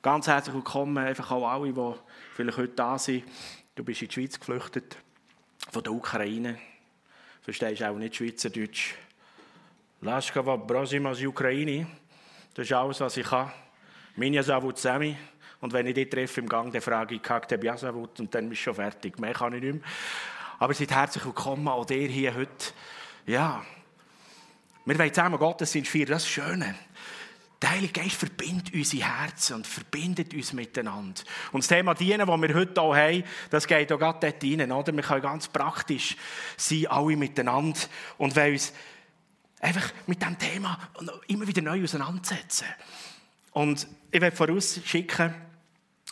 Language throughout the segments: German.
Ganz herzlich willkommen, einfach auch alle, die vielleicht heute da sind. Du bist in die Schweiz geflüchtet, von der Ukraine. Verstehst auch nicht Schweizerdeutsch. Laskava Brosima aus Ukraine. Das ist alles, was ich kann. Minja Savut Semi. Und wenn ich die treffe im Gang, dann frage ich, Kak Biasavut und dann bist du schon fertig. Mehr kann ich nicht mehr. Aber seid herzlich willkommen, auch dir hier heute. Ja, wir wollen zusammen Gottesdienst feiern, das ist Schöne. Der Heilige Geist verbindet unsere Herzen und verbindet uns miteinander. Und das Thema Dienen, das wir heute hier haben, das geht auch gerade dort rein. Oder? Wir können ganz praktisch sein, alle miteinander. Und wollen uns einfach mit diesem Thema immer wieder neu auseinandersetzen. Und ich will vorausschicken,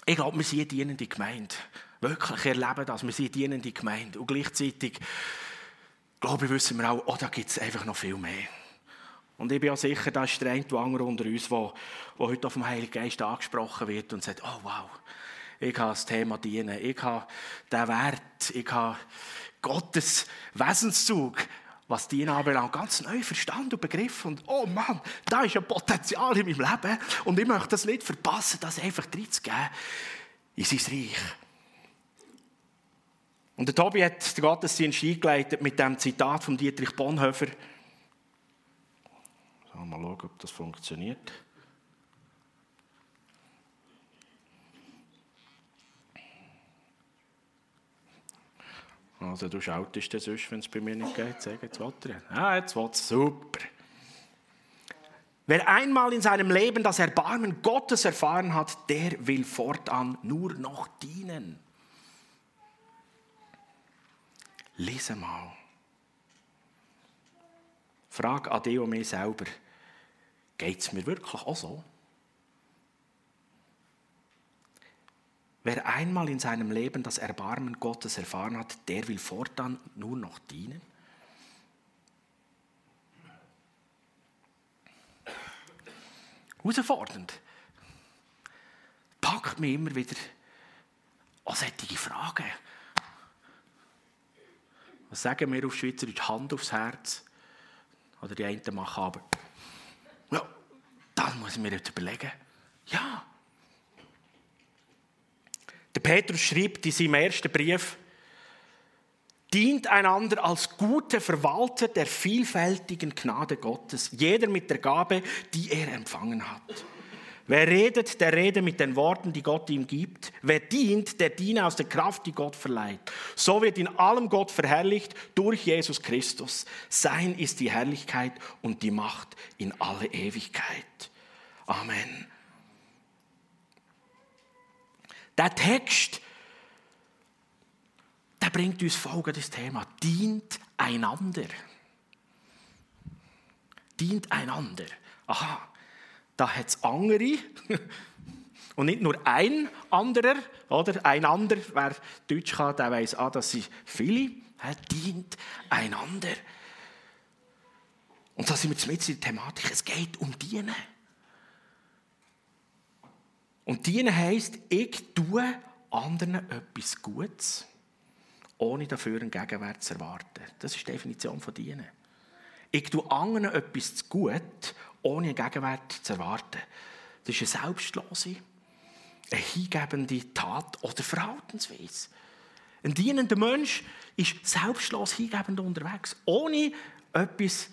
ich glaube, wir sind eine dienende Gemeinde. Wirklich erleben das, wir sind eine dienende Gemeinde. Und gleichzeitig, glaube ich, wissen wir auch, oh, da gibt es einfach noch viel mehr. Und ich bin auch sicher, da ist der eine oder andere unter uns, der, der heute auf dem Heiligen Geist angesprochen wird und sagt, oh wow, ich habe das Thema dienen, ich habe den Wert, ich habe Gottes Wesenszug, was Dienen anbelangt, ganz neu verstanden und begriffen. Und oh Mann, da ist ein Potenzial in meinem Leben und ich möchte das nicht verpassen, das einfach reinzugeben in sein Reich. Und der Tobi hat den Gottesdienst eingeleitet mit dem Zitat von Dietrich Bonhoeffer, Mal schauen, ob das funktioniert. Also du schaltest das sonst, wenn es bei mir nicht geht. Sag, jetzt will er. Ah, jetzt will Super. Wer einmal in seinem Leben das Erbarmen Gottes erfahren hat, der will fortan nur noch dienen. Lese mal. Frag Adeo mir selber. Geht es mir wirklich auch so? Wer einmal in seinem Leben das Erbarmen Gottes erfahren hat, der will fortan nur noch dienen? Herausfordernd. Packt mir immer wieder an solche Fragen. Was sagen wir auf Schweizerdeutsch? Hand aufs Herz. Oder die einen machen aber das muss ich mir jetzt überlegen. Ja. Der Petrus schreibt in seinem ersten Brief, dient einander als gute Verwalter der vielfältigen Gnade Gottes, jeder mit der Gabe, die er empfangen hat. Wer redet, der rede mit den Worten, die Gott ihm gibt. Wer dient, der diene aus der Kraft, die Gott verleiht. So wird in allem Gott verherrlicht durch Jesus Christus. Sein ist die Herrlichkeit und die Macht in alle Ewigkeit. Amen. Der Text, der bringt uns folgendes Thema. Dient einander. Dient einander. Aha, da hat es andere. Und nicht nur ein anderer, oder? Ein anderer, wer Deutsch kann, der weiß, ah, das sind viele. Dient einander. Und da sind wir mit in der Thematik. Es geht um Dienen. Und dienen heisst, ich tue anderen etwas Gutes, ohne dafür einen Gegenwert zu erwarten. Das ist die Definition von dienen. Ich tue anderen etwas zu gut, ohne Gegenwert zu erwarten. Das ist eine selbstlose, eine hingebende Tat oder Verhaltensweise. Ein dienender Mensch ist selbstlos hingebend unterwegs, ohne etwas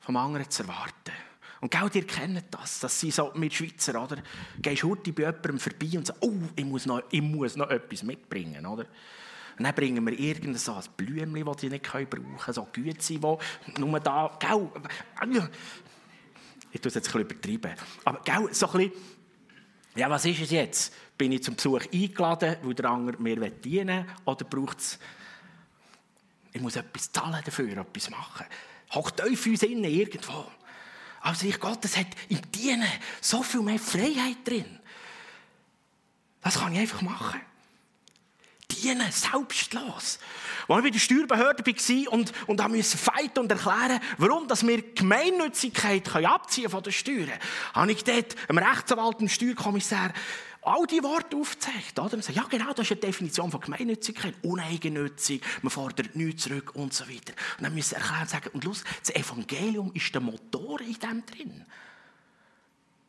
vom anderen zu erwarten. Und genau, ihr kennt das, das sind so mit Schweizer, oder? Gehst heute bei jemandem vorbei und sagst, oh, ich muss noch, ich muss noch etwas mitbringen, oder? Und dann bringen wir irgendein so Blümchen, das sie nicht brauchen können, so Güte, die nur da, gell, ich tue es jetzt ein bisschen übertreiben, aber gell, so ein bisschen, ja, was ist es jetzt? Bin ich zum Besuch eingeladen, weil der andere mir dienen will, oder braucht es, ich muss etwas zahlen dafür, etwas machen. Hockt euch uns innen irgendwo. Aber das Reich Gottes hat im Dienen so viel mehr Freiheit drin. Das kann ich einfach machen. Dienen, selbstlos. Als ich bei der Steuerbehörde war und, und musste fighten und erklären, warum dass wir Gemeinnützigkeit abziehen von den Steuern, habe ich dort einem Rechtsanwalt, dem Steuerkommissar, all die Worte aufgezeigt. Oder? Sagen, ja genau, das ist eine Definition von Gemeinnützigkeit, uneigennützig, man fordert nichts zurück und so weiter. Und dann müssen sie erklären und sagen, und los, das Evangelium ist der Motor in dem drin.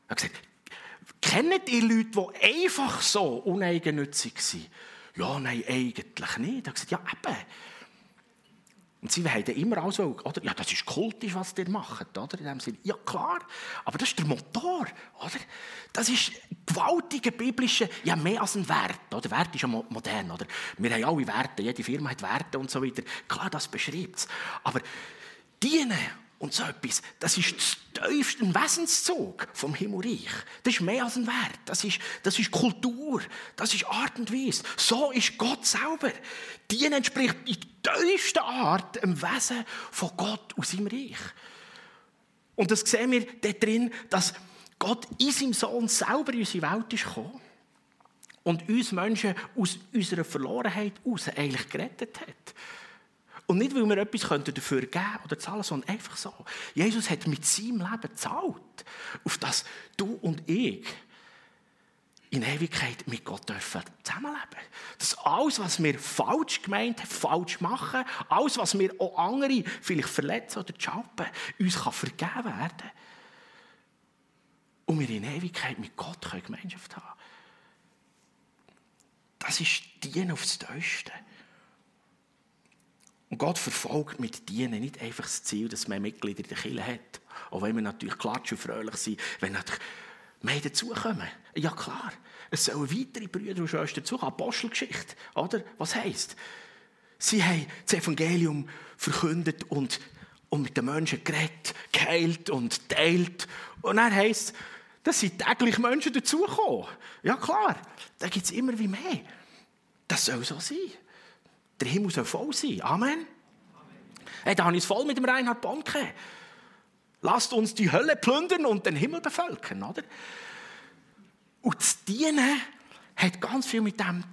Er hat gesagt, kennt ihr Leute, die einfach so uneigennützig sind? Ja, nein, eigentlich nicht. Er hat gesagt, ja, eben. Und sie haben immer auch so, oder? Ja, das ist kultisch, was ihr macht, oder? In dem Sinne, ja, klar. Aber das ist der Motor, oder? Das ist gewaltige biblische, ja, mehr als ein Wert, oder? Wert ist ja modern, oder? Wir haben alle Werte, jede Firma hat Werte und so weiter. Klar, das beschreibt es. Aber dienen und so etwas, das ist das tiefste Wesenszug vom Himmelreich. Das ist mehr als ein Wert. Das ist, das ist Kultur. Das ist Art und Weise. So ist Gott selber. Die entspricht in tiefster Art dem Wesen von Gott aus seinem Reich. Und das sehen wir darin, dass Gott in seinem Sohn selber in unsere Welt ist gekommen und uns Menschen aus unserer Verlorenheit heraus eigentlich gerettet hat. Und nicht, weil wir etwas dafür geben oder zahlen, sondern einfach so. Jesus hat mit seinem Leben gezahlt, auf das du und ich in Ewigkeit mit Gott dürfen zusammenleben. Dass alles, was wir falsch gemeint haben, falsch machen, alles, was wir auch andere vielleicht verletzen oder schalpen, uns kann vergeben werden. Und wir in Ewigkeit mit Gott können Gemeinschaft haben. Das ist Dienen aufs Tiefste. Und Gott verfolgt mit Dienen nicht einfach das Ziel, dass man Mitglieder in der Kirche hat. Auch wenn wir natürlich klatsch und fröhlich sind, wenn natürlich mehr dazukommen. Ja klar, es sollen weitere Brüder und Schwestern dazukommen. Apostelgeschichte, oder? Was heisst? Sie haben das Evangelium verkündet und, und mit den Menschen geredet, geheilt und teilt. Und dann heisst es, sind täglich Menschen dazugekommen. Ja klar, da gibt es immer wie mehr. Das soll so sein. Der Himmel soll voll sein. Amen. Hey, da habe ich es voll mit dem Reinhard Bonke. Lasst uns die Hölle plündern und den Himmel bevölkern, oder? Und das Dienen hat ganz viel mit dem,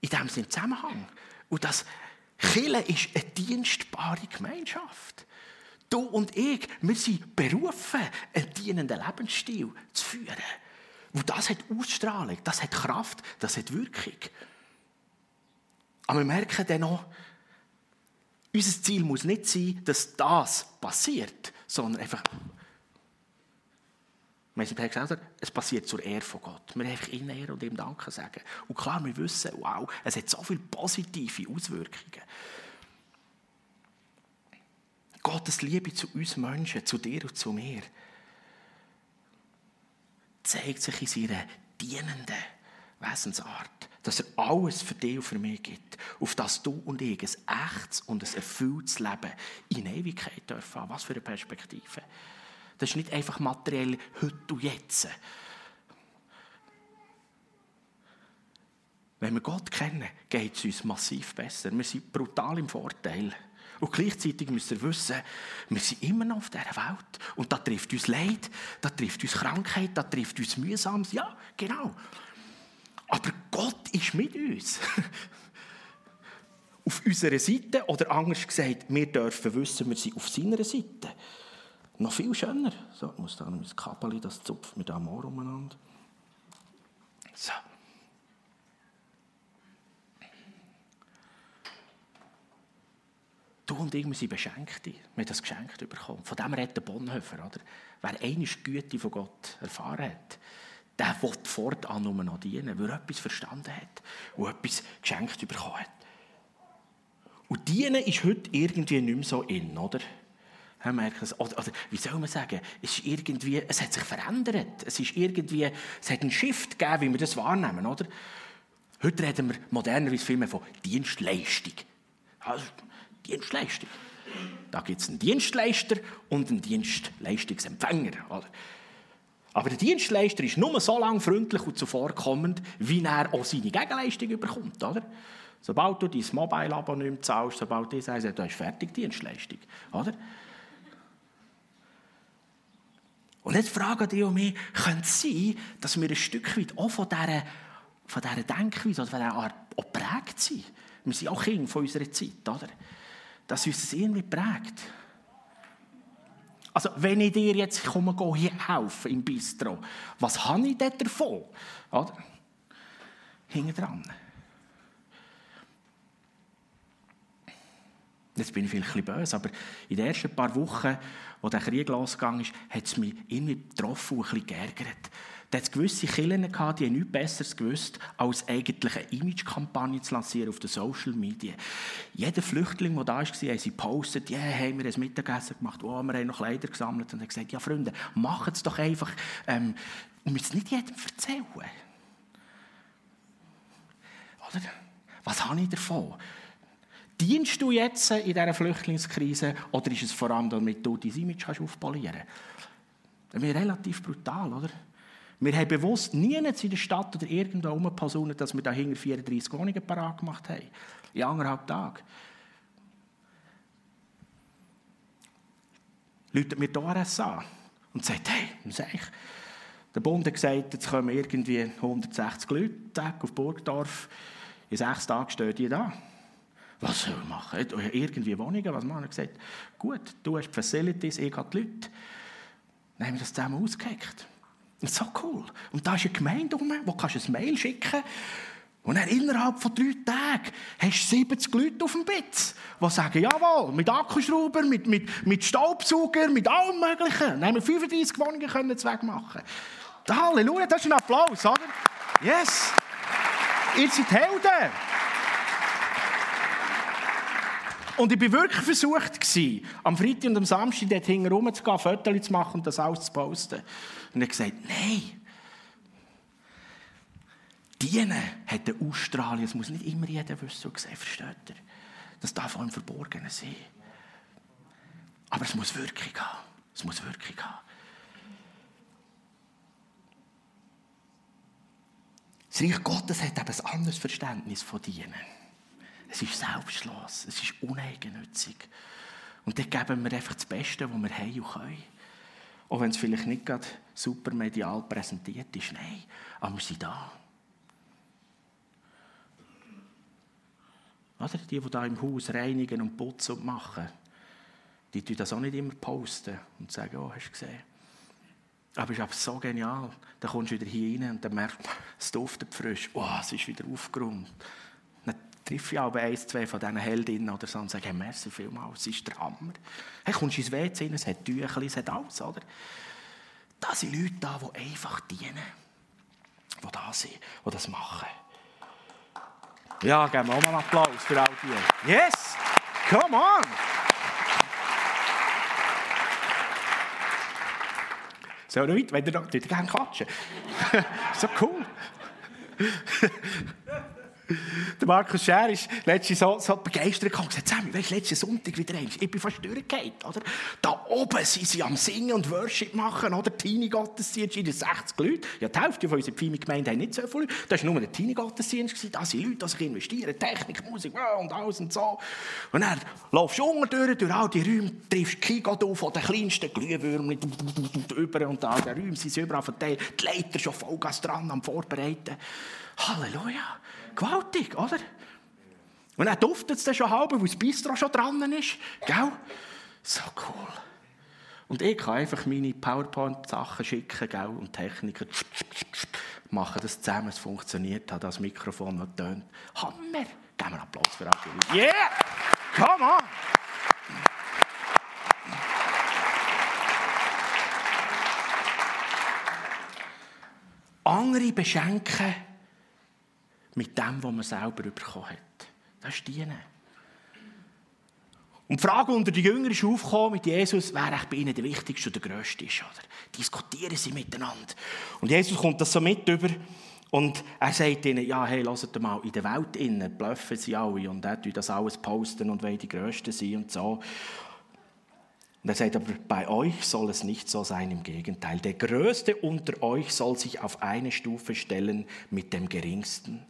in dem Sinn Zusammenhang. Und das Kille ist eine dienstbare Gemeinschaft. Du und ich, wir sind berufen, einen dienenden Lebensstil zu führen. Und das hat Ausstrahlung, das hat Kraft, das hat Wirkung. Aber wir merken dann auch, unser Ziel muss nicht sein, dass das passiert, sondern einfach, wir haben gesagt, es passiert zur Ehre von Gott. Wir einfach ihn ehren und ihm Danke sagen. Und klar, wir wissen, wow, es hat so viele positive Auswirkungen. Gottes Liebe zu uns Menschen, zu dir und zu mir, zeigt sich in seiner dienenden Wesensart dass er alles für dich und für mich gibt, auf das du und ich ein echtes und ein erfülltes Leben in Ewigkeit dürfen haben. Was für eine Perspektive. Das ist nicht einfach materiell heute und jetzt. Wenn wir Gott kennen, geht es uns massiv besser. Wir sind brutal im Vorteil. Und gleichzeitig müssen wir wissen, wir sind immer noch auf dieser Welt. Und da trifft uns Leid, da trifft uns Krankheit, da trifft uns Mühsames. Ja, genau. Aber Gott ist mit uns. auf unserer Seite, oder anders gesagt, wir dürfen wissen, wir sind auf seiner Seite. Noch viel schöner. So, ich muss da noch das Kabel, das zupft mir da Ohr umeinander. So. Du und ich, wir sind Beschenkte. Wir haben das geschenkt bekommen. Von dem redet der Bonhoeffer. Oder? Wer eine Güte von Gott erfahren hat, der will fortan nur noch dienen, weil er etwas verstanden hat und etwas geschenkt bekommen hat. Und dienen ist heute irgendwie nicht mehr so in, oder? Oder, oder, wie soll man sagen, es, ist irgendwie, es hat sich verändert. Es, ist irgendwie, es hat einen Shift gegeben, wie wir das wahrnehmen. Oder? Heute reden wir modernerweise viel mehr von Dienstleistung. Also, Dienstleistung. Da gibt es einen Dienstleister und einen Dienstleistungsempfänger. Oder? Aber der Dienstleister ist nur so lange freundlich und zuvorkommend, wie er auch seine Gegenleistung überkommt. Oder? Sobald du dein Mobile-Abo nicht zahlst, sobald du sagst, du hast fertig Dienstleistung. Oder? Und jetzt fragen die mich, könnte es sein, dass wir ein Stück weit auch von dieser, von dieser Denkweise oder von dieser Art auch prägt sind? Wir sind auch Kinder von unserer Zeit, oder? Dass uns das irgendwie prägt. Also, wenn ich dir jetzt komme, hier helfen im Bistro, was habe ich denn davon? Oder? Dran. Jetzt bin ich vielleicht ein böse, aber in den ersten paar Wochen, wo der Krieg losgegangen ist, hat es mich irgendwie getroffen und ein bisschen geärgert, Da hat gewisse Kirchen gehabt, die haben nichts Besseres gewusst, als eigentlich eine Image-Kampagne zu lancieren auf den Social Media. Jeder Flüchtling, der da war, haben sie gepostet, ja, yeah, haben wir ein Mittagessen gemacht, oh, wir haben noch Kleider gesammelt und haben gesagt, ja Freunde, macht es doch einfach, ähm, und müsst es nicht jedem erzählen. Oder? Was habe ich davon? Dienst du jetzt in dieser Flüchtlingskrise oder ist es vor allem, damit du dein Image aufpolieren kannst? Das ist relativ brutal, oder? Wir haben bewusst nie in der Stadt oder irgendwo rumposaunet, dass wir da hinter 34 Wohnungen parat gemacht haben. In anderthalb Tagen. Läutet mir die ORS an und sagt, hey, was ich? Der Bund hat gesagt, jetzt kommen irgendwie 160 Leute auf Burgdorf. In sechs Tagen stehen die da. Was soll ich machen? Irgendwie Wohnungen, was machen? Er gesagt, gut, du hast die Facilities, ich habe die Leute. Dann haben wir das zusammen ausgeheckt. Das ist so cool. Und da ist eine Gemeinde rum, wo du ein Mail schicken kannst. Und dann innerhalb von drei Tagen hast du 70 Leute auf dem Bitz, die sagen, jawohl, mit Akkuschrauber, mit, mit, mit Staubsauger, mit allem Möglichen. Dann haben wir 35 Wohnungen können wegmachen. Halleluja, das ist ein Applaus, oder? Yes! Ihr seid Helden! Und ich war wirklich versucht, am Freitag und am Samstag dort hinten rumzugehen, Fotos zu machen und das alles zu posten. Und hat gesagt, nein. Dienen hat eine Ausstrahlung, es muss nicht immer jeder wissen und sehen, versteht ihr? Das darf auch im Verborgenen sein. Aber es muss Wirkung haben. Es muss Wirkung haben. Das Reich Gottes hat eben ein anderes Verständnis von Dienen. Es ist selbstlos, es ist uneigennützig. Und dann geben wir einfach das Beste, was wir haben und können. Auch wenn es vielleicht nicht gerade super medial präsentiert ist. Nein, aber wir sind da. Oder? Die, die da im Haus reinigen und putzen und machen, die tun das auch nicht immer posten und sagen, oh, hast du gesehen? Aber es ist aber so genial. Dann kommst du wieder hier rein und dann merkst du, es duftet frisch. Oh, es ist wieder aufgeräumt treffe ich aber eins, zwei von diesen Heldinnen oder so und sage, hey, merci vielmals, es ist der Hammer. Hey, kommst ins WC rein, es hat Tücher, es hat alles, oder? Da sind Leute da, die einfach dienen. Die da sind, die das machen. Ja, geben wir auch mal einen Applaus für all die. Yes! Come on! So, Leute, wenn ihr da gerne quatschen. so cool. Der Markus Scher ist letztens so, so begeistert gekommen und gesagt, Sammy, weißt, letzten Sonntag wieder eins, ich bin fast durchgefallen, oder? Da oben sind sie am Singen und Worship machen, oder? Teenie-Gottesdienst, sind 60 Leute. Ja, die Hälfte von unserer Pfimi-Gemeinde haben nicht so viele Das war nur ein Teenie-Gottesdienst, da sind Leute, die sich investieren, Technik, Musik und alles und so. Und dann laufst du unten durch all die Räume, triffst Kigot auf von den kleinsten Glühwürmchen, über und da, die Räume sind überall verteilt, die Leiter schon Vollgas dran am Vorbereiten. Halleluja! Gewaltig, oder? Und dann duftet es dann schon halb, weil das Bistro schon dran ist. Gell? So cool. Und ich kann einfach meine PowerPoint-Sachen schicken, gell? Und Techniker machen das zusammen, es funktioniert, hat das Mikrofon noch tönt. Hammer! Geben wir Applaus für alle. Yeah! Come on! Andere beschenken mit dem, was man selber bekommen hat. Das ist Dienen. Und die Frage unter den Jüngern ist aufgekommen mit Jesus, wer bei ihnen der Wichtigste und der Größte ist. Oder? Diskutieren sie miteinander. Und Jesus kommt das so mit über und er sagt ihnen, ja, hey, lasst mal, in der Welt innen bluffen sie alle und er tut das alles posten und wollen die Größten sein und so. Und er sagt aber, bei euch soll es nicht so sein, im Gegenteil. Der Größte unter euch soll sich auf eine Stufe stellen mit dem Geringsten.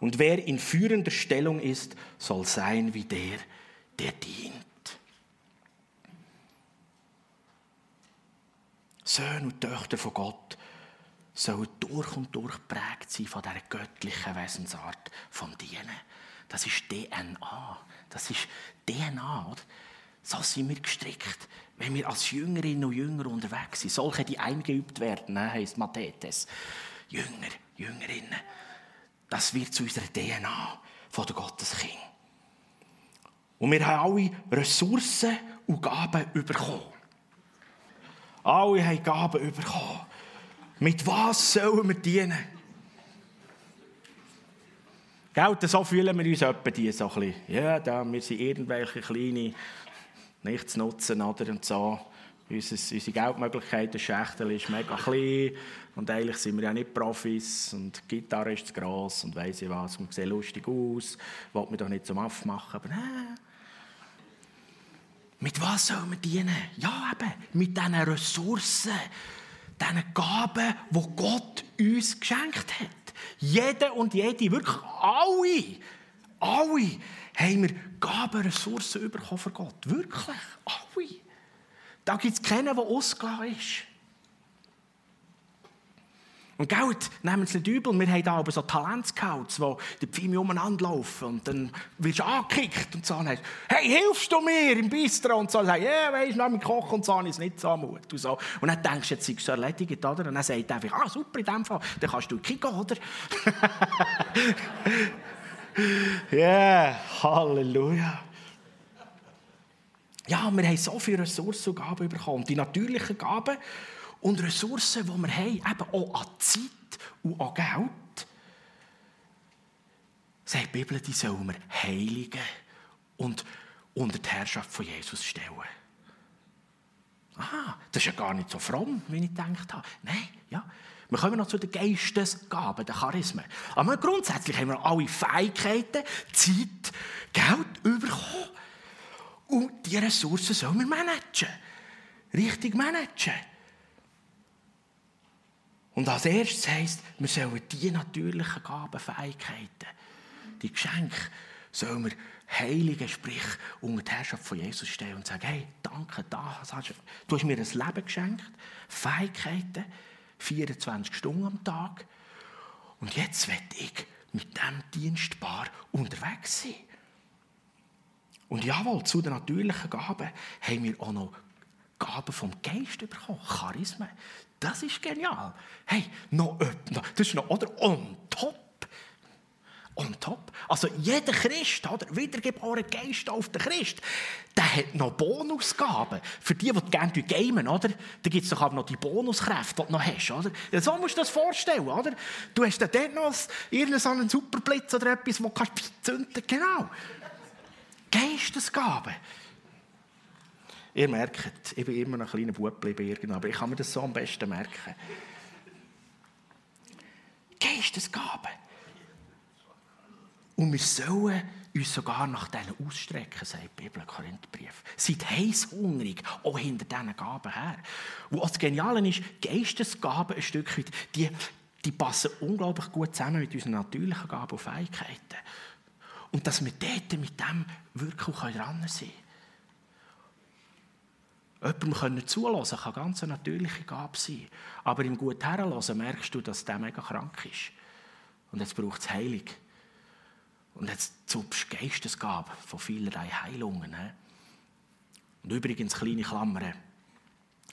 Und wer in führender Stellung ist, soll sein wie der, der dient. Söhne und Töchter von Gott sollen durch und durch geprägt sein von dieser göttlichen Wesensart vom Dienen. Das ist DNA. Das ist DNA. Oder? So sind wir gestrickt. Wenn wir als Jüngerinnen und Jünger unterwegs sind, solche, die eingeübt werden, ne, heisst Mathetes. Jünger, Jüngerinnen. Das wird zu unserer DNA von der Gotteskind. Und wir haben alle Ressourcen und Gaben bekommen. Alle haben Gaben bekommen. Mit was sollen wir dienen? Gell, so fühlen wir uns etwa die so ein bisschen. Ja, da, wir sind irgendwelche kleine Nichtsnutzen oder und so. Unsere, unsere Geldmöglichkeiten, Schächtel ist mega klein und eigentlich sind wir ja nicht Profis und die Gitarre ist zu gross und weiss ich was, man sieht lustig aus, wollte mir doch nicht zum Aff machen, aber nein. Mit was sollen wir dienen? Ja, eben, mit diesen Ressourcen, diesen Gaben, die Gott uns geschenkt hat. Jeder und jede, wirklich alle, alle haben wir Gaben, Ressourcen bekommen von Gott. Wirklich, alle. Da gibt es keinen, der ausgelassen ist. Und Geld nehmen sie nicht übel. Wir haben da aber so Talentscouts, die die Pfeime umeinander laufen. Und dann wirst du angekickt und so. hey, hilfst du mir im Bistro? Und so. Und sagst, ja, yeah, weisst du, mit Kochen und so ist nicht so Mut. Und, so. und dann denkst du, jetzt sei es erledigt, oder? Und dann sagt er einfach, ah, super, in dem Fall, dann kannst du kicken, oder? Ja, yeah, Halleluja. Ja, wir haben so viele Ressourcen und Gaben bekommen. Die natürlichen Gaben und Ressourcen, die wir haben, eben auch an Zeit und an Geld, sagt die Bibel, die sollen wir heiligen und unter die Herrschaft von Jesus stellen. Ah, das ist ja gar nicht so fromm, wie ich gedacht habe. Nein, ja. Wir kommen noch zu den Geistesgaben, den Charismen. Aber grundsätzlich haben wir alle Fähigkeiten, Zeit, Geld bekommen. Und diese Ressourcen sollen wir managen. Richtig managen. Und als erstes heisst, wir sollen die natürlichen Gaben, Fähigkeiten, die Geschenke, sollen wir heiligen, sprich unter die Herrschaft von Jesus stehen und sagen, hey, danke, da, du hast mir ein Leben geschenkt, Fähigkeiten, 24 Stunden am Tag. Und jetzt will ich mit diesem Dienstbar unterwegs sein. Und jawohl, zu den natürlichen Gaben haben wir auch noch Gaben vom Geist bekommen, Charismen. Das ist genial. Hey, noch das ist noch, oder, on top. On top. Also jeder Christ, oder, wiedergeborene Geist auf den Christ, der hat noch Bonusgaben. Für die, die gerne gamen, oder? Da gibt es doch auch noch die Bonuskräfte, die du noch hast, oder? Ja, so musst du das vorstellen, oder? Du hast dann dort noch irgendeinen Superblitz oder etwas, wo du zünden kannst. Genau. Geistesgaben. Ihr merkt, ich bin immer ein kleiner Bub geblieben, aber ich kann mir das so am besten merken. Geistesgaben. Und wir sollen uns sogar nach denen ausstrecken, sagt die Bibel, Korintherbrief. Seid heißhungrig, auch hinter diesen Gaben her. Und was Geniale ist, Geistesgaben ein Stück weit, die, die passen unglaublich gut zusammen mit unseren natürlichen Gaben und Fähigkeiten. Und dass wir dort mit dem wirklich dran sein können. Jemandem zulassen kann ganz eine natürliche Gabe sein. Aber im gut Herrenlassen merkst du, dass der mega krank ist. Und jetzt braucht es Heilung. Und jetzt zupfst du Geistesgabe von vielerlei Heilungen. Und übrigens, kleine Klammern,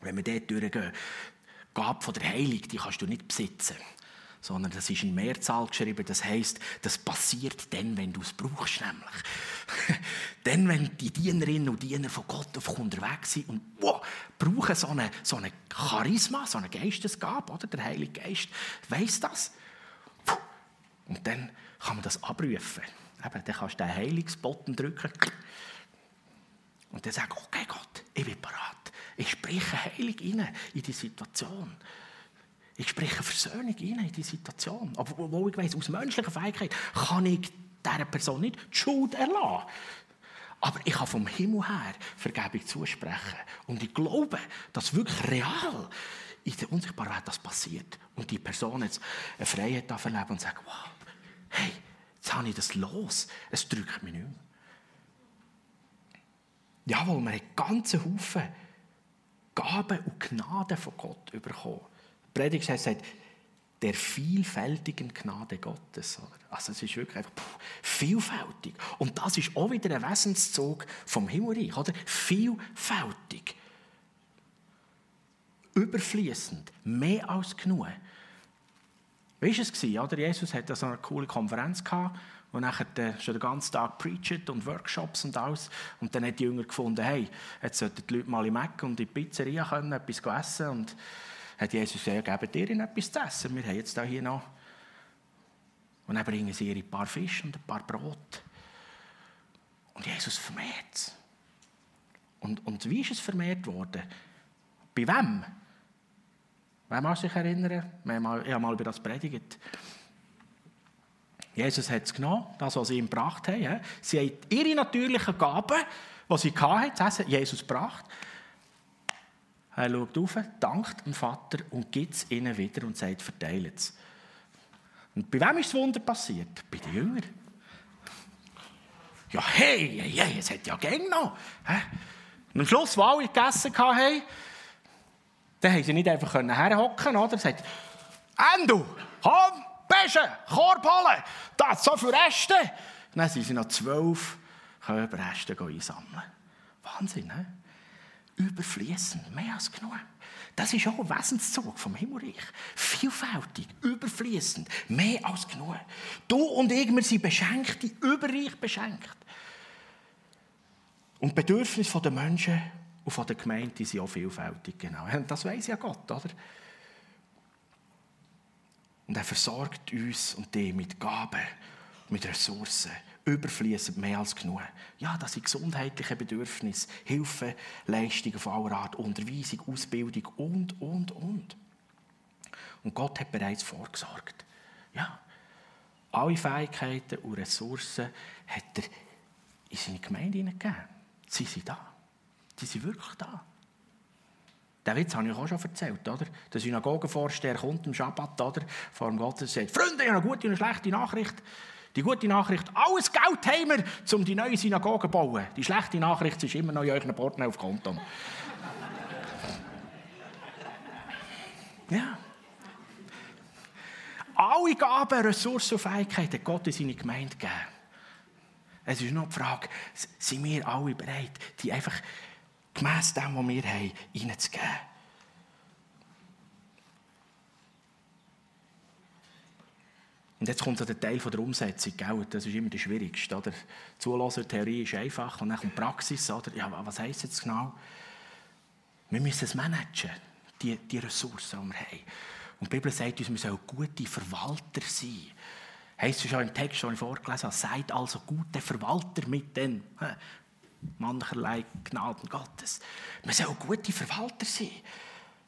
wenn wir dort durchgehen, die Gabe der Heilung, die kannst du nicht besitzen sondern das ist in Mehrzahl geschrieben. Das heißt, das passiert dann, wenn du es brauchst, nämlich. dann, wenn die Dienerinnen und Diener von Gott auf unterwegs sind und wow, brauchen so eine, so eine Charisma, so eine Geistesgabe, oder? Der Heilige Geist weiß das. Und dann kann man das abrufen. Eben, dann kannst du den Heilungsbotten drücken und dann sagen, okay Gott, ich bin bereit. Ich spreche Heilung rein in die Situation. Ich spreche Versöhnung in die Situation. Aber wo ich weiss, aus menschlicher Fähigkeit kann ich dieser Person nicht die Schuld erlassen. Aber ich kann vom Himmel her Vergebung zusprechen. Und ich glaube, dass wirklich real in der Unsichtbarkeit das passiert. Und die Person jetzt eine Freiheit erleben und sagt, wow, hey, jetzt habe ich das los. Es drückt mich nicht mehr. Jawohl, man hat ganze Haufen Gaben und Gnade von Gott bekommen. Predigt sagt, der vielfältigen Gnade Gottes. Also es ist wirklich einfach pff, vielfältig. Und das ist auch wieder ein Wesenszug vom Himmelreich. Oder? Vielfältig. Überfließend. Mehr als genug. Wie war es? Oder? Jesus hatte so eine coole Konferenz gehabt, wo nachher schon den ganzen Tag preached und Workshops und alles. Und dann hat die Jünger gefunden, hey, jetzt sollten die Leute mal in Mac und in die Pizzeria können, etwas essen und hat Jesus gesagt, gebt ihr etwas zu essen. Wir haben jetzt hier noch. Und dann bringen sie ihr ein paar Fische und ein paar Brot. Und Jesus vermehrt es. Und, und wie ist es vermehrt worden? Bei wem? Wer mag sich erinnern? Ich habe mal über das predigt. Jesus hat es genommen, das, was sie ihm gebracht haben. Sie haben ihre natürlichen Gaben, die sie hatten, Jesus gebracht. Er schaut auf, dankt dem Vater und gibt es ihnen wieder und sagt, verteilt es. Und bei wem ist das Wunder passiert? Bei den Jüngern. Ja, hey, hey, hey, es hat ja Gänge noch. Und am Schluss, wo alle gegessen haben, dann haben sie nicht einfach herhocken oder? Sagt, Endo, komm, Besen, Korb holen, das so für Reste. dann sind sie noch zwölf Körperreste einsammeln. Wahnsinn, he? Überfließend, mehr als genug. Das ist auch ein Wesenszug vom Himmelreich. Vielfältig, überfließend, mehr als genug. Du und ich, wir sind beschenkt, überreich beschenkt. Und die Bedürfnisse der Menschen und der Gemeinde sind auch vielfältig. Genau. Das weiß ja Gott, oder? Und er versorgt uns und die mit Gaben, mit Ressourcen, überfließend mehr als genug. Ja, das sind gesundheitliche Bedürfnisse, Hilfe, Leistungen von aller Art, Unterweisung, Ausbildung und, und, und. Und Gott hat bereits vorgesorgt. Ja, alle Fähigkeiten und Ressourcen hat er in seine Gemeinde hineingegeben. Sie sind da. Sie sind wirklich da. Den Witz habe ich auch schon erzählt, oder? Der Synagogenvorsteher kommt am Schabbat, oder? Vor dem Gott und sagt, Freunde, ich habe eine gute und eine schlechte Nachricht. Die gute Nachricht, alles Geld haben wir, um die neue Synagoge zu bauen. Die schlechte Nachricht ist immer noch in euren Portemonnaie auf Konto. ja. Alle Gaben, Ressourcen und Fähigkeiten hat Gott in seine Gemeinde gegeben. Es ist nur die Frage, sind wir alle bereit, die einfach gemäss dem, was wir haben, reinzugeben? Und jetzt kommt so der Teil der Umsetzung. Gell? Das ist immer das Schwierigste. Oder? Zulassen, Theorie ist einfach und dann kommt Praxis. Oder? Ja, was heisst jetzt genau? Wir müssen es managen, die, die Ressourcen, die wir haben. Und die Bibel sagt uns, wir sollen gute Verwalter sein. Heißt es schon im Text, den ich vorgelesen habe, seid also gute Verwalter mit den mancherlei Gnaden Gottes. Wir sollen gute Verwalter sein.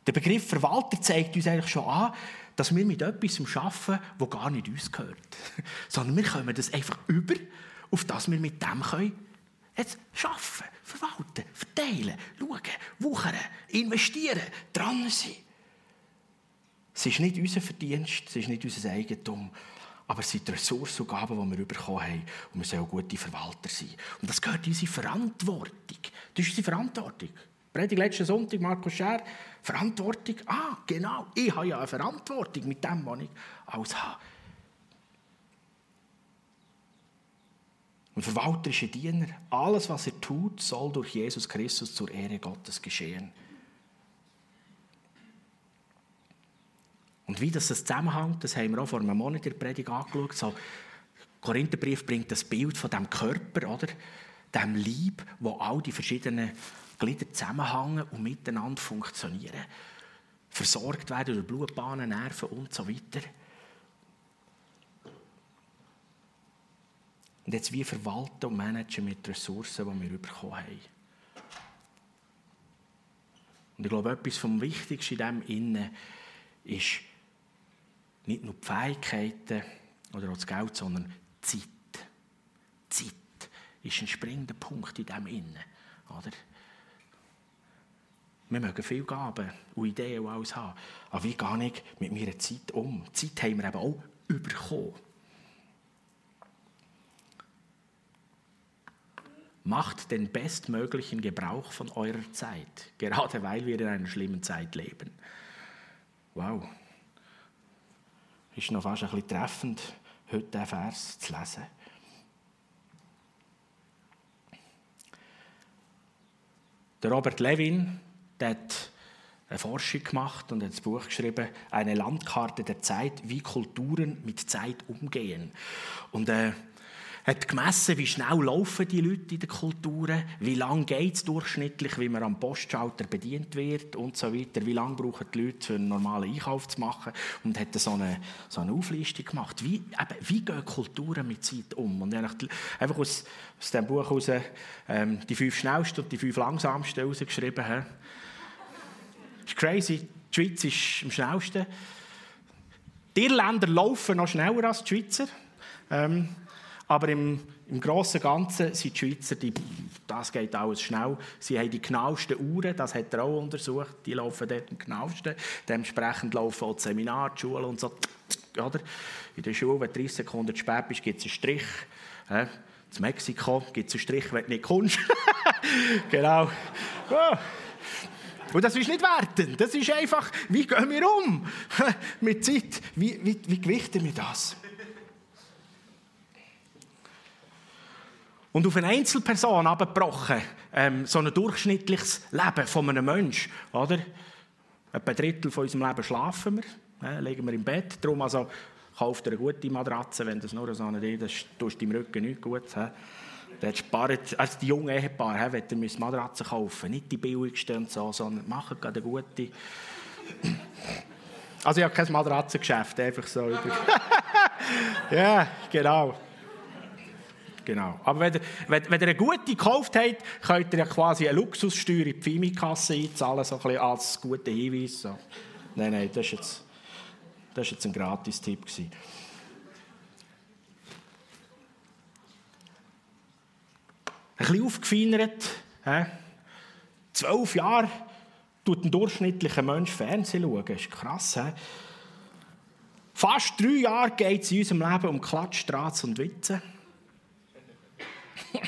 Der Begriff Verwalter zeigt uns eigentlich schon an, dass wir mit etwas arbeiten, das gar nicht uns gehört. Sondern wir kommen das einfach über, auf das wir mit dem können jetzt arbeiten, verwalten, verteilen, schauen, wuchern, investieren, dran sein. Es ist nicht unser Verdienst, es ist nicht unser Eigentum, aber es sind die Ressourcen und Gaben, die wir bekommen haben. Und wir sollen gute Verwalter sein. Und das gehört in unsere Verantwortung. Das ist unsere Verantwortung. Predigt letzten Sonntag, Markus Scher, Verantwortung. Ah, genau, ich habe ja eine Verantwortung mit dem, was ich alles habe. Ein Verwalter ist ein Diener. Alles, was er tut, soll durch Jesus Christus zur Ehre Gottes geschehen. Und wie das zusammenhängt, das haben wir auch vor einem Monat in der Predigt angeschaut. So, Korintherbrief bringt das Bild von dem Körper, oder? Dem Leib, wo all die verschiedenen Glieder zusammenhängen und miteinander funktionieren. Versorgt werden durch Blutbahnen, Nerven und so weiter. Und jetzt wie verwalten und managen mit Ressourcen, die wir bekommen haben. Und ich glaube, etwas vom Wichtigsten in dem Innen ist, nicht nur die Fähigkeiten oder auch das Geld, sondern die Zeit. Die Zeit ist ein springender Punkt in diesem Innen. Oder? Wir mögen viel Gaben und Ideen und alles haben. Aber wie gehe ich mit meiner Zeit um? Die Zeit haben wir eben auch bekommen. Macht den bestmöglichen Gebrauch von eurer Zeit, gerade weil wir in einer schlimmen Zeit leben. Wow ist noch fast ein bisschen treffend, heute diesen Vers zu lesen. Der Robert Levin der hat eine Forschung gemacht und hat das Buch geschrieben, eine Landkarte der Zeit, wie Kulturen mit Zeit umgehen. Und äh, hat gemessen, wie schnell laufen die Leute in den Kulturen, wie lange geht es durchschnittlich, wie man am Postschalter bedient wird und so weiter, wie lange brauchen die Leute, um einen normalen Einkauf zu machen und hat so eine, so eine Auflistung gemacht. Wie, eben, wie gehen Kulturen mit Zeit um? Und einfach aus, aus diesem Buch heraus ähm, die fünf schnellsten und die fünf langsamsten herausgeschrieben. Das ist crazy. Die Schweiz ist am schnellsten. Die Irländer laufen noch schneller als die Schweizer. Ähm, aber im, im Großen und Ganzen sind die Schweizer, die, das geht alles schnell, sie haben die genauesten Uhren, das hat er auch untersucht, die laufen dort am genauesten. Dementsprechend laufen auch die Seminare, die Schulen und so. Oder? In der Schule, wenn du 30 Sekunden spät bist, gibt es einen Strich. in Mexiko gibt es einen Strich, wenn du nicht kommst. genau. Und das ist nicht wertend. Das ist einfach, wie gehen wir um mit Zeit? Wie, wie, wie gewichten wir das? Und auf eine Einzelperson abgebrochen, ähm, so ein durchschnittliches Leben von einem Menschen, oder? Etwa ein Drittel von unserem Leben schlafen wir, äh, legen wir im Bett. Darum also, kauft eine gute Matratze, wenn das nur so eine ist, das tust deinem Rücken nicht gut. He. Das spart, also die jungen Ehepaare, wenn ihr Matratzen kaufen nicht die billigsten und so, sondern machen gerade eine gute. Also ich habe kein Matratzengeschäft, einfach so. ja, genau. Genau. Aber wenn ihr, wenn, wenn ihr eine gute gekauft habt, könnt ihr ja quasi eine Luxussteuer in die FIMI-Kasse einzahlen, so ein bisschen als guter Hinweis. So. Nein, nein, das war jetzt, jetzt ein Gratis-Tipp. Ein bisschen aufgefeinert. Zwölf Jahre tut ein durchschnittlicher Mensch Fernsehen schauen. Das ist krass. He? Fast drei Jahre geht es in unserem Leben um Klatsch, Strats und Witze.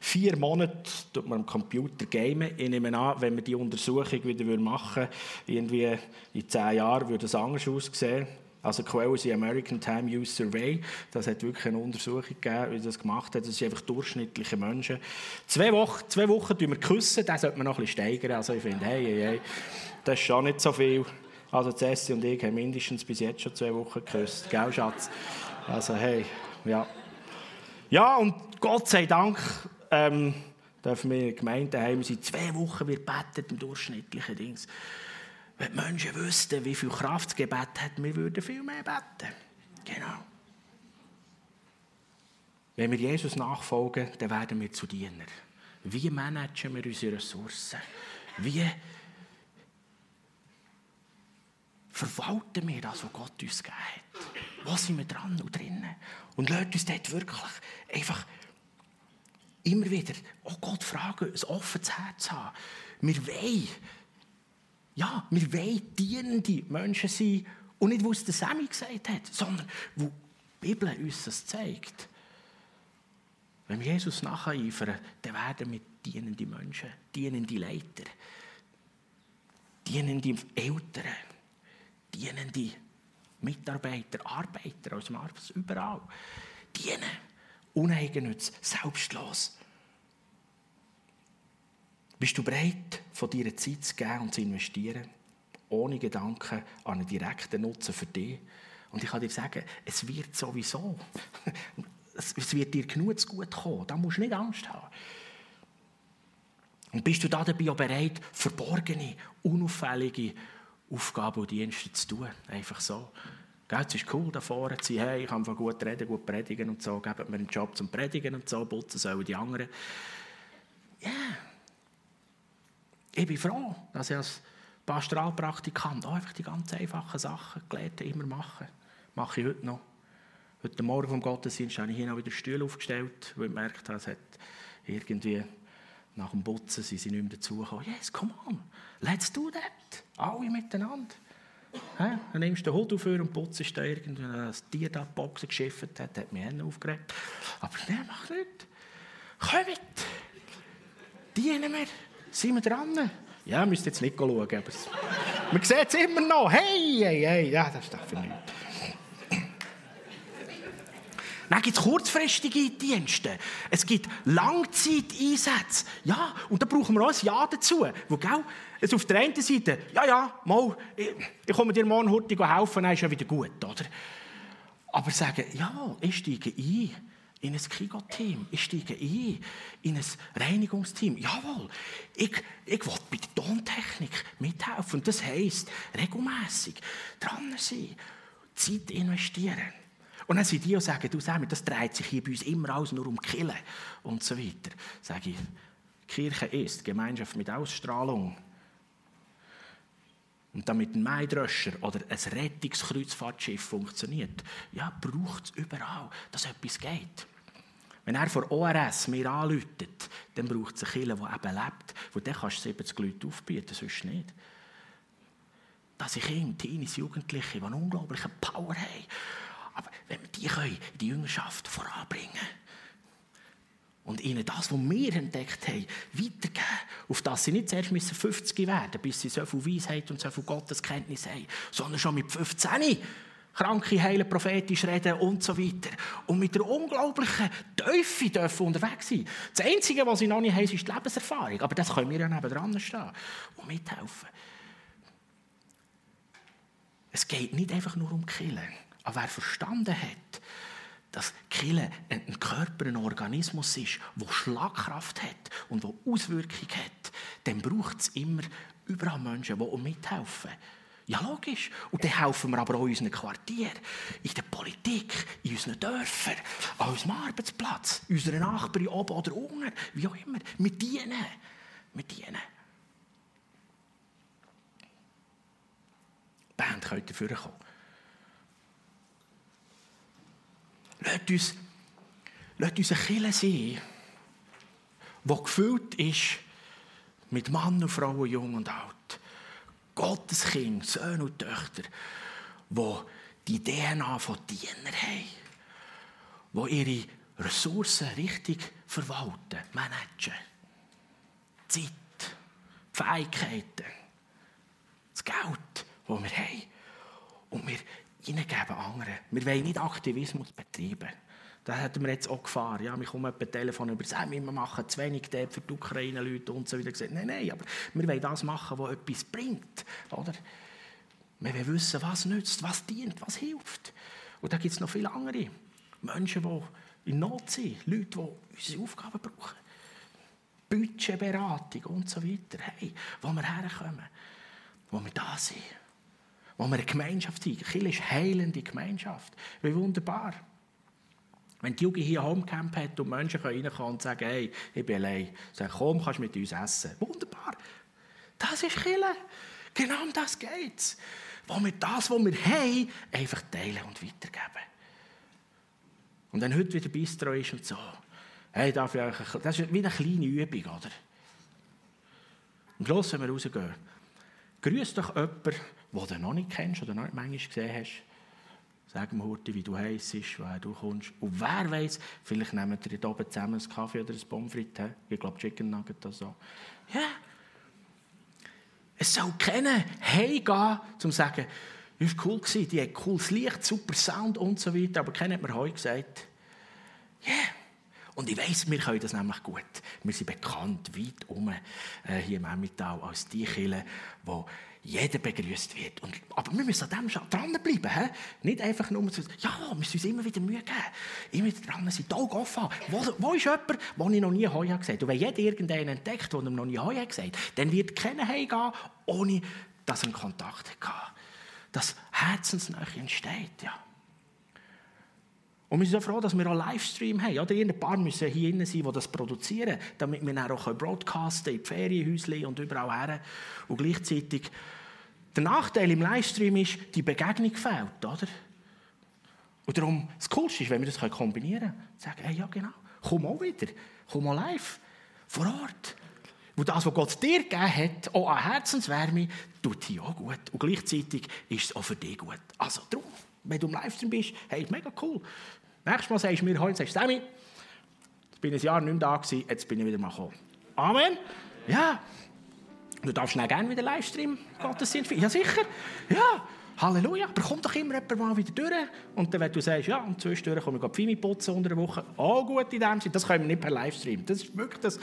Vier Monate tut man am Computer gamen. Ich nehme an, wenn wir die Untersuchung wieder machen würden, irgendwie in zehn Jahren würde es anders aussehen. Also Quelle ist die American Time Use Survey. Das hat wirklich eine Untersuchung gegeben, wie das gemacht hat. Das sind einfach durchschnittliche Menschen. Zwei Wochen, zwei Wochen wir küssen, das sollte man noch ein bisschen steigern. Also ich finde, hey, hey, hey, das ist schon nicht so viel. Also Cessi und ich haben mindestens bis jetzt schon zwei Wochen geküsst. Gell, Schatz? Also hey, ja. Ja, und Gott sei Dank ähm, dürfen wir in der Gemeinde haben, seit zwei Wochen wird betet im durchschnittlichen Dings. Wenn die Menschen wüssten, wie viel Kraft das Gebet hat, wir würden viel mehr beten. Genau. Wenn wir Jesus nachfolgen, dann werden wir zu Dienern. Wie managen wir unsere Ressourcen? Wie verwalten wir das, was Gott uns gegeben hat? Wo sind wir dran und drinnen? Und lasst uns dort wirklich einfach immer wieder, oh Gott, fragen, ein offenes Herz haben. Wir wollen ja, wir wollen dienende Menschen sein. Und nicht, was der Sammy gesagt hat, sondern wo die Bibel uns das zeigt. Wenn wir Jesus nacheifern, dann werden wir dienende Menschen, dienende Leiter, dienende Eltern, dienende Mitarbeiter, Arbeiter aus dem Arbeits, überall. Dienen, uneigennütz, selbstlos. Bist du bereit, von deiner Zeit zu geben und zu investieren, ohne Gedanken an einen direkten Nutzen für dich? Und ich kann dir sagen, es wird sowieso. Es wird dir genug zu gut kommen. Da musst du nicht Angst haben. Und bist du da dabei auch bereit, verborgene, unauffällige Aufgaben und Dienste zu tun? Einfach so. Es ist cool, da vorne zu sein. Hey, ich kann gut reden, gut predigen und so. Gebt mir einen Job zum Predigen und so. Putzen sollen die anderen. Ja. Yeah ich bin froh, dass ich als Pastoralpraktikant einfach die ganz einfachen Sachen gelernt immer machen. Mache ich heute noch. Heute Morgen vom Gottesdienst habe ich hier noch wieder Stühle aufgestellt, weil ich gemerkt habe, es hat irgendwie nach dem Putzen sind sie nicht mehr dazugekommen. Yes, come on, let's do that. Alle miteinander. He? Dann nimmst du den Hut auf und putzt da irgendwie, das Tier da die Boxen geschifft hat, hat mich aufgeregt. Aber nein, mach nicht. Kommt, dienen wir. Sind wir dran? Ja, müsst jetzt nicht schauen. Aber man sieht es immer noch. Hey, hey, hey. Ja, das ist doch für nichts. Dann gibt es kurzfristige Dienste. Es gibt Langzeiteinsätze. Ja, und da brauchen wir auch ein Ja dazu. Wo, gell, es auf der einen Seite, ja, ja, mal, ich, ich komme dir morgen heute helfen, dann ist ja wieder gut, oder? Aber sagen, ja, ich steige ein. In ein Kigo-Team. Ich steige ein in ein Reinigungsteam. Jawohl, ich, ich will bei der Tontechnik mithelfen. Und das heisst, regelmässig dran sein, Zeit investieren. Und dann sind die, die sagen, du Sammy, das dreht sich hier bei uns immer alles nur um Killen und so weiter. Sage ich, Kirche ist Gemeinschaft mit Ausstrahlung. Und damit ein Maidröscher oder ein Rettungskreuzfahrtschiff funktioniert, ja, braucht es überall, dass etwas geht. Wenn er vor ORS mir anläutet, dann braucht es einen Killer, der eben lebt. Und dann kannst du 70 Leute aufbieten, sonst nicht. Dass ich Kinder, Teenies, Jugendliche, die eine unglaubliche Power haben. Aber wenn wir die können, in die Jüngerschaft voranbringen und ihnen das, was wir entdeckt haben, weitergeben, auf das sie nicht zuerst 50 werden müssen, bis sie so viel Weisheit und so viel Gotteskenntnis haben, sondern schon mit 15 Kranke heilen, prophetisch reden und so weiter. Und mit einer unglaublichen Teufel dürfen unterwegs sein. Das Einzige, was sie noch nicht haben, ist die Lebenserfahrung. Aber das können wir ja nebenan stehen und mithelfen. Es geht nicht einfach nur um Killen. Aber wer verstanden hat, dass Kille ein Körper, ein Organismus ist, der Schlagkraft hat und der Auswirkungen hat, dann braucht es immer überall Menschen, die mithelfen. Ja, logisch. Und dann helfen wir aber auch in unseren Quartieren, in der Politik, in unseren Dörfern, an unserem Arbeitsplatz, unseren Nachbarn oben oder unten, wie auch immer. Wir dienen. Wir dienen. Die Band könnte dafür kommen. Lasst uns, lasst uns eine Kirche sein, die gefüllt ist mit Mann und Frauen, jung und alt. Gottes Kinder, Söhne und Töchter, die die DNA von Dienern haben, die ihre Ressourcen richtig verwalten, managen. Zeit, Fähigkeiten, das Geld, das wir haben. Und wir hineingeben anderen. Wir wollen nicht Aktivismus betreiben. Da hatten wir jetzt auch Gefahr. Ja, wir kommen etwa Telefon über das, wir machen zu wenig dort für die Ukraine-Leute und so weiter. Nein, nein, aber wir wollen das machen, was etwas bringt. Oder? Wir wollen wissen, was nützt, was dient, was hilft. Und da gibt es noch viele andere Menschen, die in Not sind, Leute, die unsere Aufgaben brauchen. Budgetberatung und so weiter. Hey, wo wir herkommen, wo wir da sind wo wir eine Gemeinschaft sind. Kiel ist heilende Gemeinschaft. Wie wunderbar. Wenn die Jugend hier Homecamp hat und Menschen reinkommen und sagen, hey, ich bin allein, sagen, komm, kannst mit uns essen. Wunderbar. Das ist Kille. Genau um das geht es. Wo wir das, was wir haben, einfach teilen und weitergeben. Und wenn heute wieder Bistro ist und so, hey, darf ich euch, das ist wie eine kleine Übung, oder? Am Schluss, wenn wir rausgehen, grüß doch jemanden, den du noch nicht kennst oder noch nicht manchmal gesehen hast. Sag mir heute, wie du heisst, woher du kommst. Und wer weiß, vielleicht nehmen wir hier oben zusammen einen Kaffee oder ein Pommes. Ich glaube, Chicken Nugget oder so. Ja. Es soll kennen, heimgehen, um zu sagen, es war cool, die hat cooles Licht, super Sound und so weiter. Aber keiner hat mir heute gesagt, ja. Yeah. Und ich weiss, wir können das nämlich gut. Wir sind bekannt, weit um äh, hier im Emmental, als die Kirche, wo jeder begrüßt wird. Und, aber wir müssen an dem dranbleiben. He? Nicht einfach nur zu ja, wir müssen uns immer wieder Mühe geben. Immer wieder dran sein, die offen wo, wo ist jemand, der ich noch nie Heu gesagt habe? Und wenn jeder irgendeinen entdeckt, der ihm noch nie Heu gesagt hat, dann wird keiner heimgehen, ohne dass er einen Kontakt hatte. Dass Herzensnähe entsteht, ja. Und wir sind so froh, dass wir auch Livestream haben. Oder ein paar müssen hier sein, die das produzieren, damit wir dann auch broadcasten in die Ferienhäuschen und überall her. Und gleichzeitig, der Nachteil im Livestream ist, die Begegnung fehlt, oder? Und darum, das Coolste ist, wenn wir das kombinieren können. Sagen, hey, ja genau, komm auch wieder, komm mal live, vor Ort. Und das, was Gott dir gegeben hat, auch an Herzenswärme, tut dir auch gut. Und gleichzeitig ist es auch für dich gut. Also darum, wenn du im Livestream bist, hey, mega cool. Nächstes Mal sagst du mir heute, sagst Sammy, jetzt bin ich ein Jahr nicht mehr da gewesen, jetzt bin ich wieder mal gekommen. Amen. Ja. Du darfst schnell gerne wieder Livestream Gottesdienst Ja, sicher. Ja. Halleluja. Aber kommt doch immer jemand mal wieder durch. Und dann, wenn du sagst, ja, und zwischendurch komme ich Pfimi putzen unter der Woche. Auch gut in dem Sinne. Das können wir nicht per Livestream. Das ist wirklich das.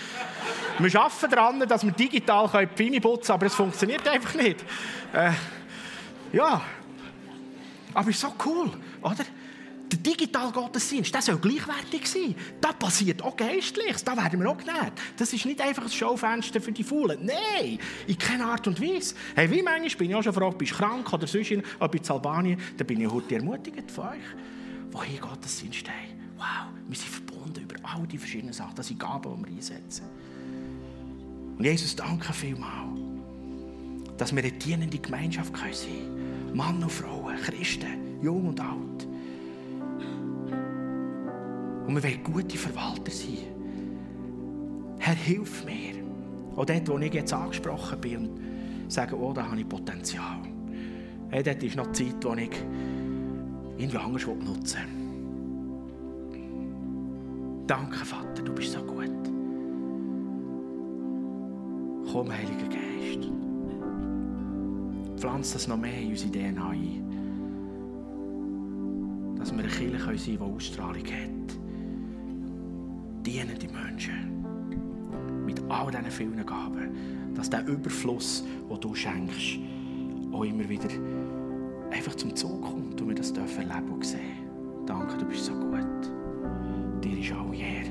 wir arbeiten daran, dass wir digital Pfimi putzen können, aber es funktioniert einfach nicht. Äh, ja. Aber ist so cool, oder? Der digitale Gottesdienst, der soll gleichwertig sein. Da passiert auch Geistliches, da werden wir auch genährt. Das ist nicht einfach ein Schaufenster für die Faulen. Nein, in keiner Art und Weise. Hey, wie manchmal bin ich auch schon gefragt, bist du krank oder sonst in, ob in Albanien, dann bin ich heute ermutigt von euch. Wohin Gottesdienst hey, Wow, wir sind verbunden über all die verschiedenen Sachen. Das sind Gaben, die wir einsetzen. Und Jesus, danke vielmals, dass wir eine dienende Gemeinschaft sein können. Mann und Frauen, Christen, jung und alt. Und wir wollen gute Verwalter sein. Herr, hilf mir. Auch dort, wo ich jetzt angesprochen bin und sage, oh, da habe ich Potenzial. Hey, dort ist noch Zeit, die ich irgendwie anders nutzen will. Danke, Vater, du bist so gut. Komm, Heiliger Geist. Pflanz das noch mehr in unsere DNA ein. Dass wir eine Kirche sein können, die Ausstrahlung hat dienen die Menschen mit all diesen vielen Gaben, dass der Überfluss, den du schenkst, auch immer wieder einfach zum Zug kommt und wir das dürfen erleben und sehen. Danke, du bist so gut. Dir ist auch jeder.